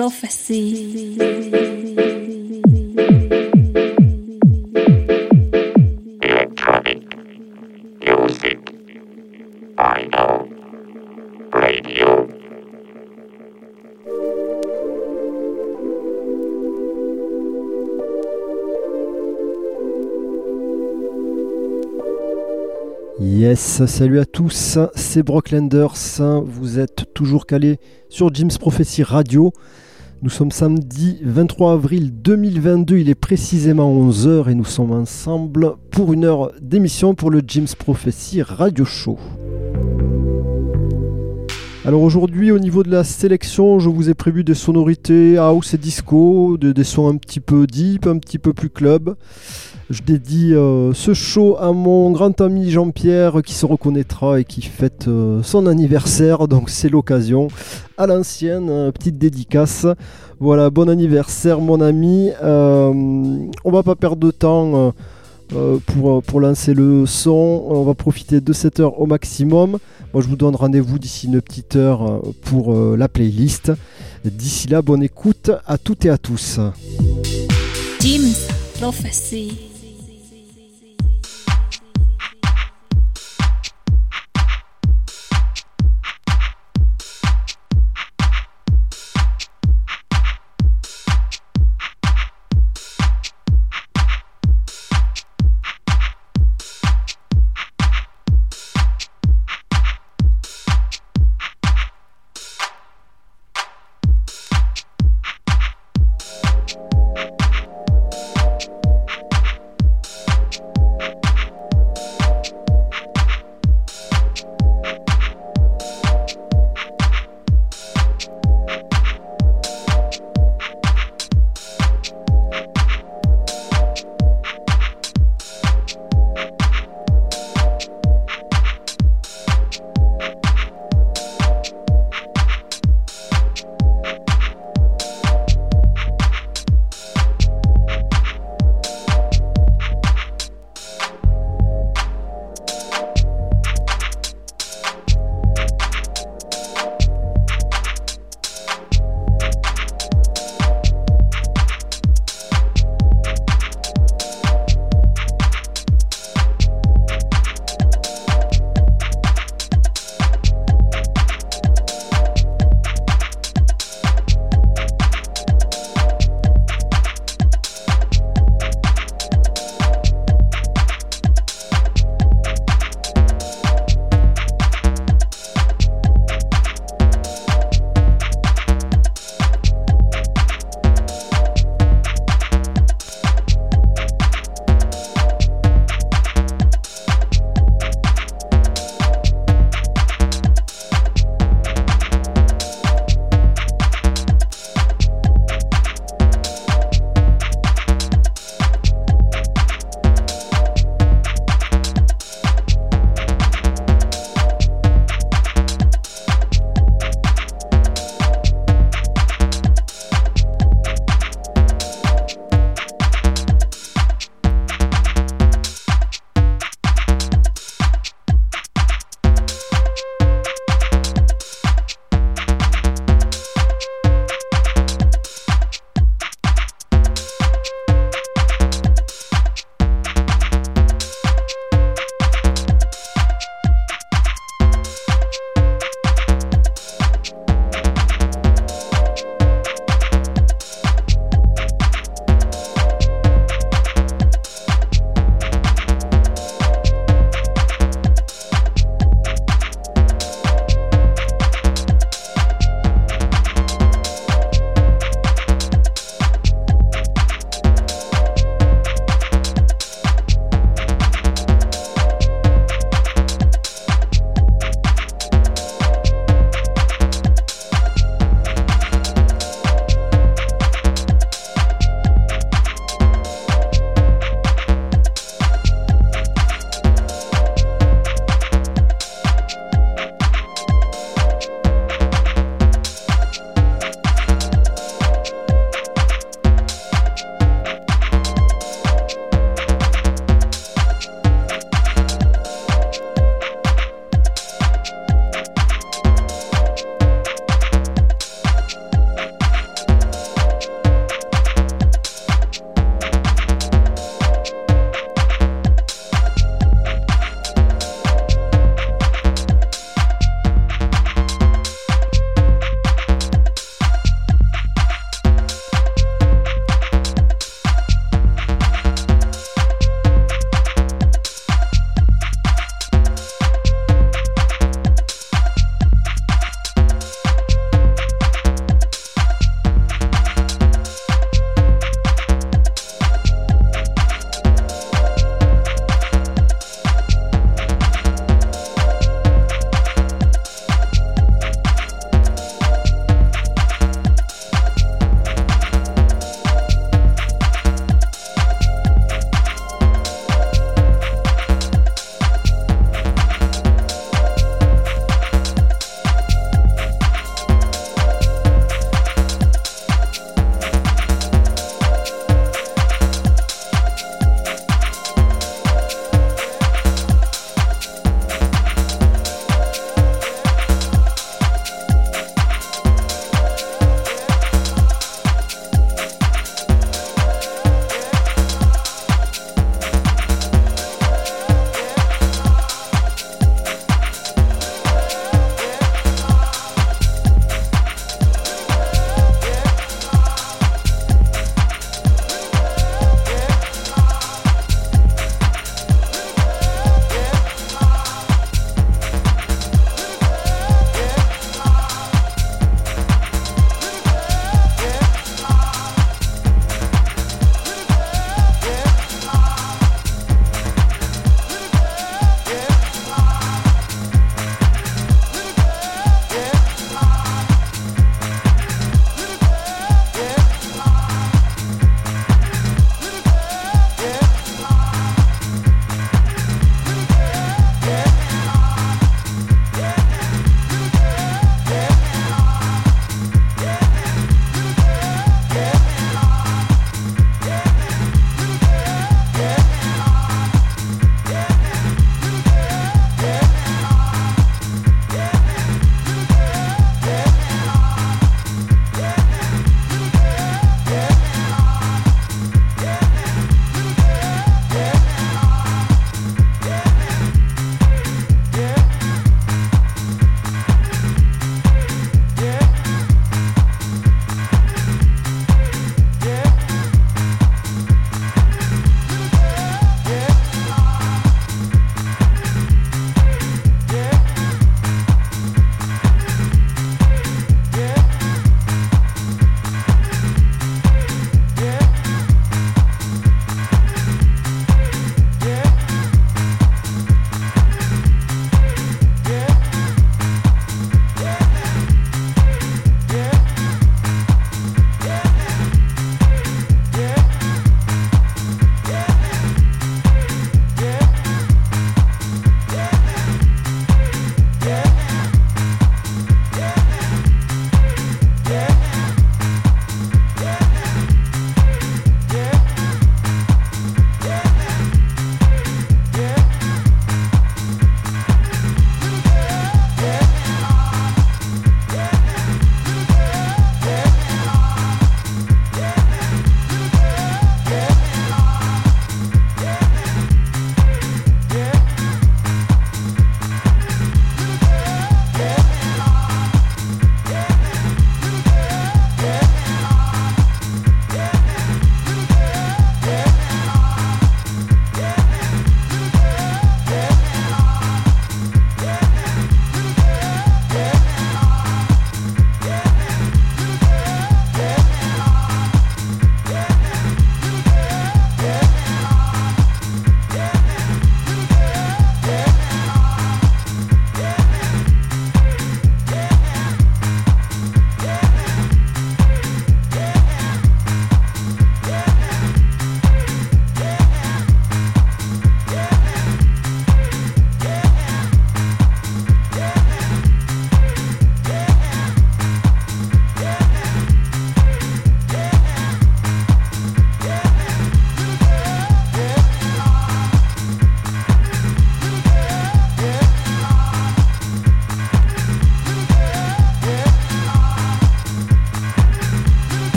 prophecy. Electronic music. Vinyl radio. Yes, salut à tous, c'est Brock Lenders, vous êtes toujours calé sur Jim's Prophecy Radio. Nous sommes samedi 23 avril 2022, il est précisément 11h et nous sommes ensemble pour une heure d'émission pour le Jim's Prophecy Radio Show. Alors aujourd'hui au niveau de la sélection, je vous ai prévu des sonorités house et disco, des, sons un petit peu deep, un petit peu plus club. Je dédie euh, ce show à mon grand ami Jean-Pierre qui se reconnaîtra et qui fête euh, son anniversaire, donc c'est l'occasion. À l'ancienne, euh, petite dédicace. Voilà, bon anniversaire mon ami. On va pas perdre de temps euh, pour, pour lancer le son. On va profiter de cette heure au maximum. Moi je vous donne rendez-vous d'ici une petite heure euh, pour euh, la playlist. D'ici là, bonne écoute à toutes et à tous.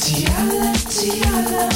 Tiala, Tiala,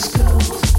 Let's.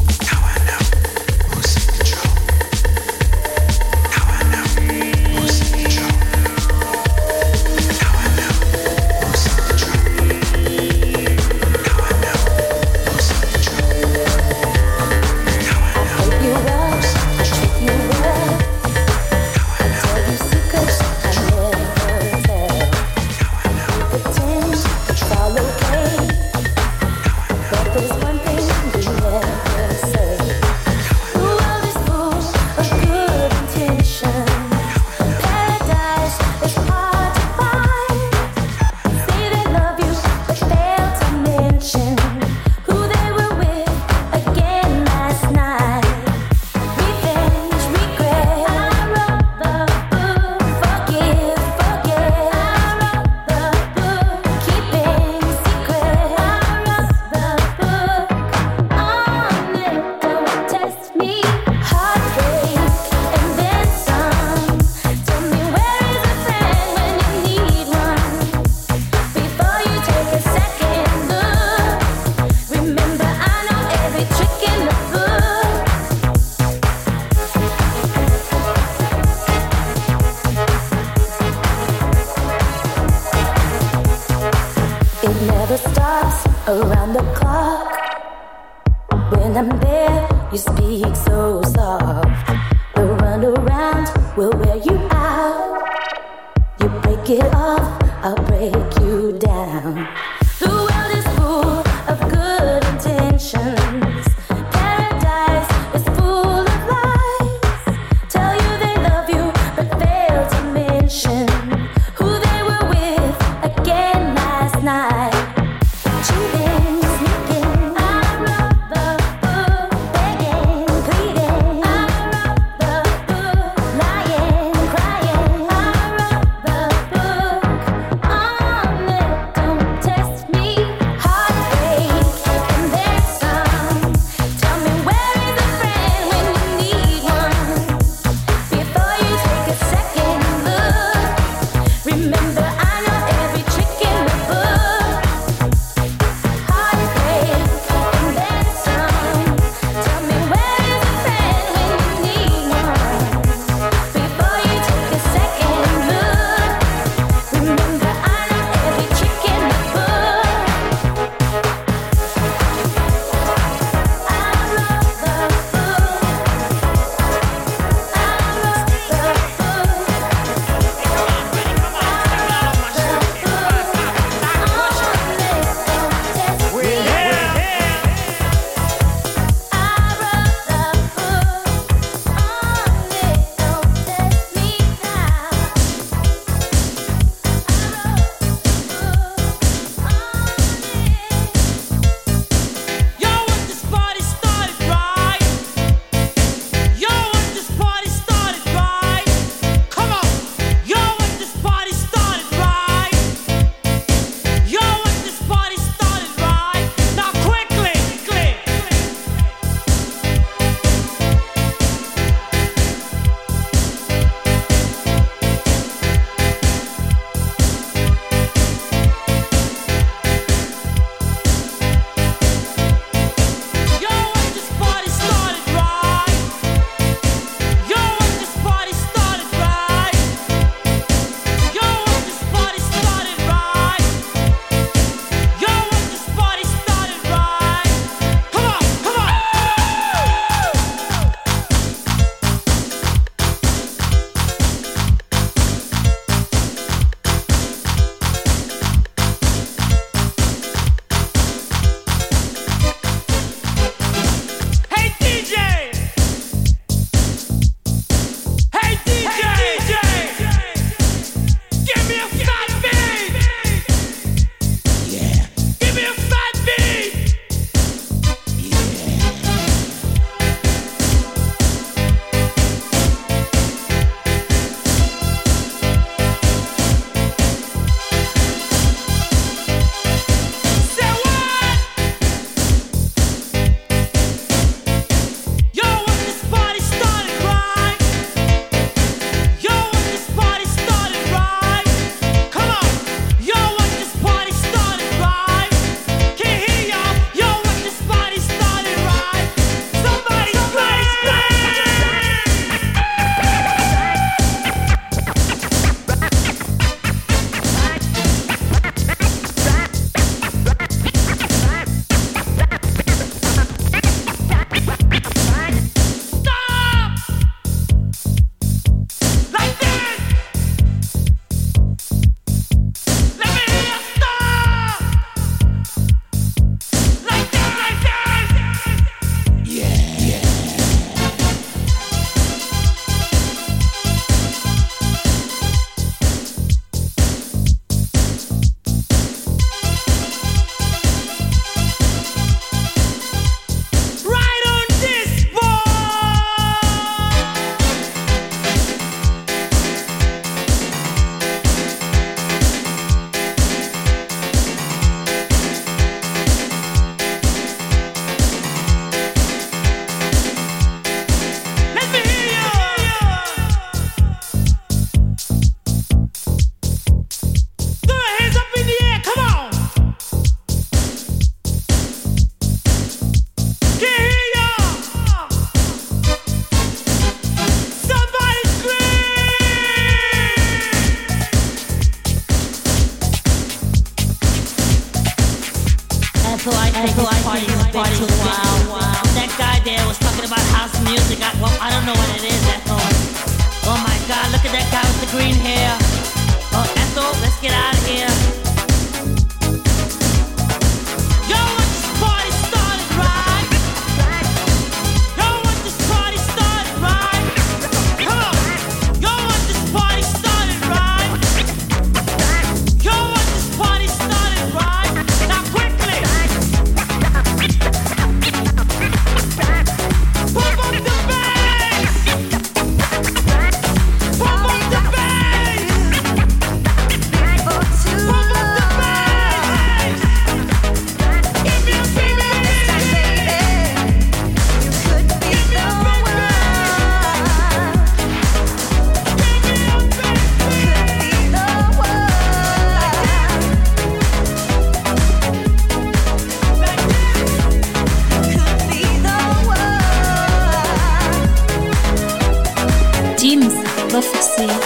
Jim's Prophecy. Alright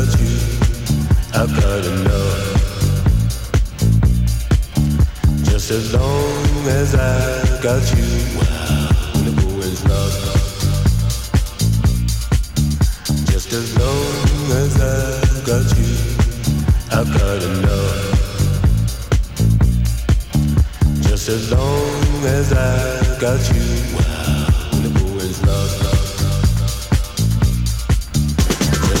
Got you, I've enough. Just as long as I've got you, when the going's rough. Just as long as I've got you, I've got enough. Just as long as I've got you, when the going's rough.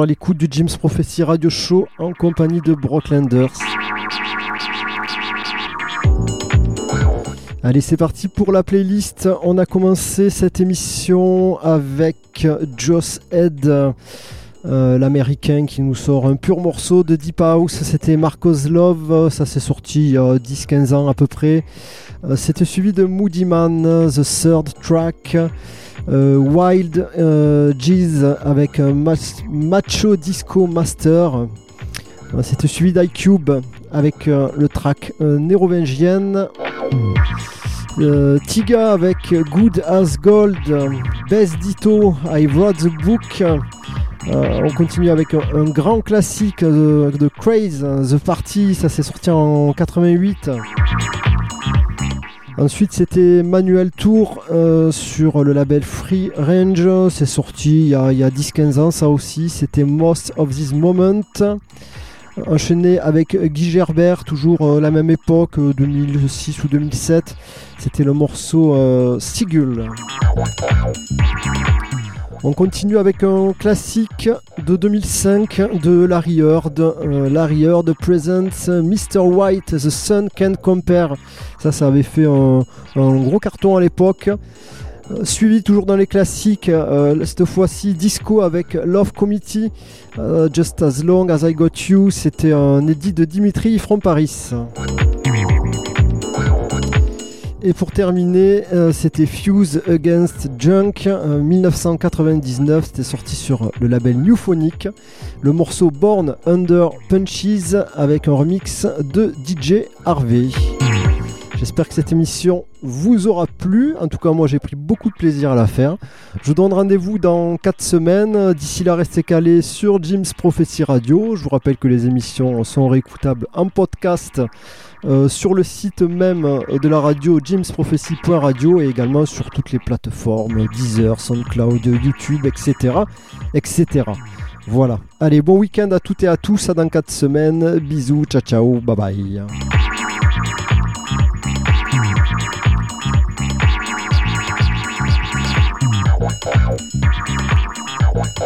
À l'écoute du James Prophecy Radio Show en compagnie de Brocklanders. Allez, c'est parti pour la playlist. On a commencé cette émission avec Joss Head, euh, l'américain qui nous sort un pur morceau de Deep House. C'était Marcos Love, ça s'est sorti il y a 10-15 ans à peu près. Euh, C'était suivi de Moody Man, The Third Track. Euh, Wild euh, Jeez avec mas- Macho Disco Master. Euh, C'était suivi d'iCube avec euh, le track euh, Nérovingienne. Euh, Tiga avec Good as Gold. Best Ditto, I wrote the book. Euh, on continue avec un, un grand classique de, de Craze, The Party, ça s'est sorti en 88. Ensuite, c'était Manuel Tour euh, sur le label Free Range. C'est sorti il y a, il y a 10-15 ans, ça aussi. C'était Most of This Moment. Enchaîné avec Guy Gerbert, toujours euh, la même époque, euh, 2006 ou 2007. C'était le morceau euh, Sigul. On continue avec un classique de 2005 de Larry Heard. Euh, Larry Heard presents Mr. White, The Sun Can Compare. Ça, ça avait fait un, gros carton à l'époque. Euh, Suivi toujours dans les classiques, euh, cette fois-ci disco avec Love Committee, euh, Just As Long As I Got You. C'était un édit de Dimitri from Paris. Et pour terminer, euh, c'était Fuse Against Junk euh, 1999. C'était sorti sur le label Newphonic. Le morceau Born Under Punches avec un remix de DJ Harvey. J'espère que cette émission vous aura plu. En tout cas, moi, j'ai pris beaucoup de plaisir à la faire. Je vous donne rendez-vous dans 4 semaines. D'ici là, restez calés sur Jim's Prophecy Radio. Je vous rappelle que les émissions sont réécoutables en podcast euh, sur le site même de la radio jimsprophecy.radio et également sur toutes les plateformes Deezer, SoundCloud, YouTube, etc. etc. Voilà. Allez, bon week-end à toutes et à tous. À dans 4 semaines. Bisous, ciao, ciao, bye bye. Wow.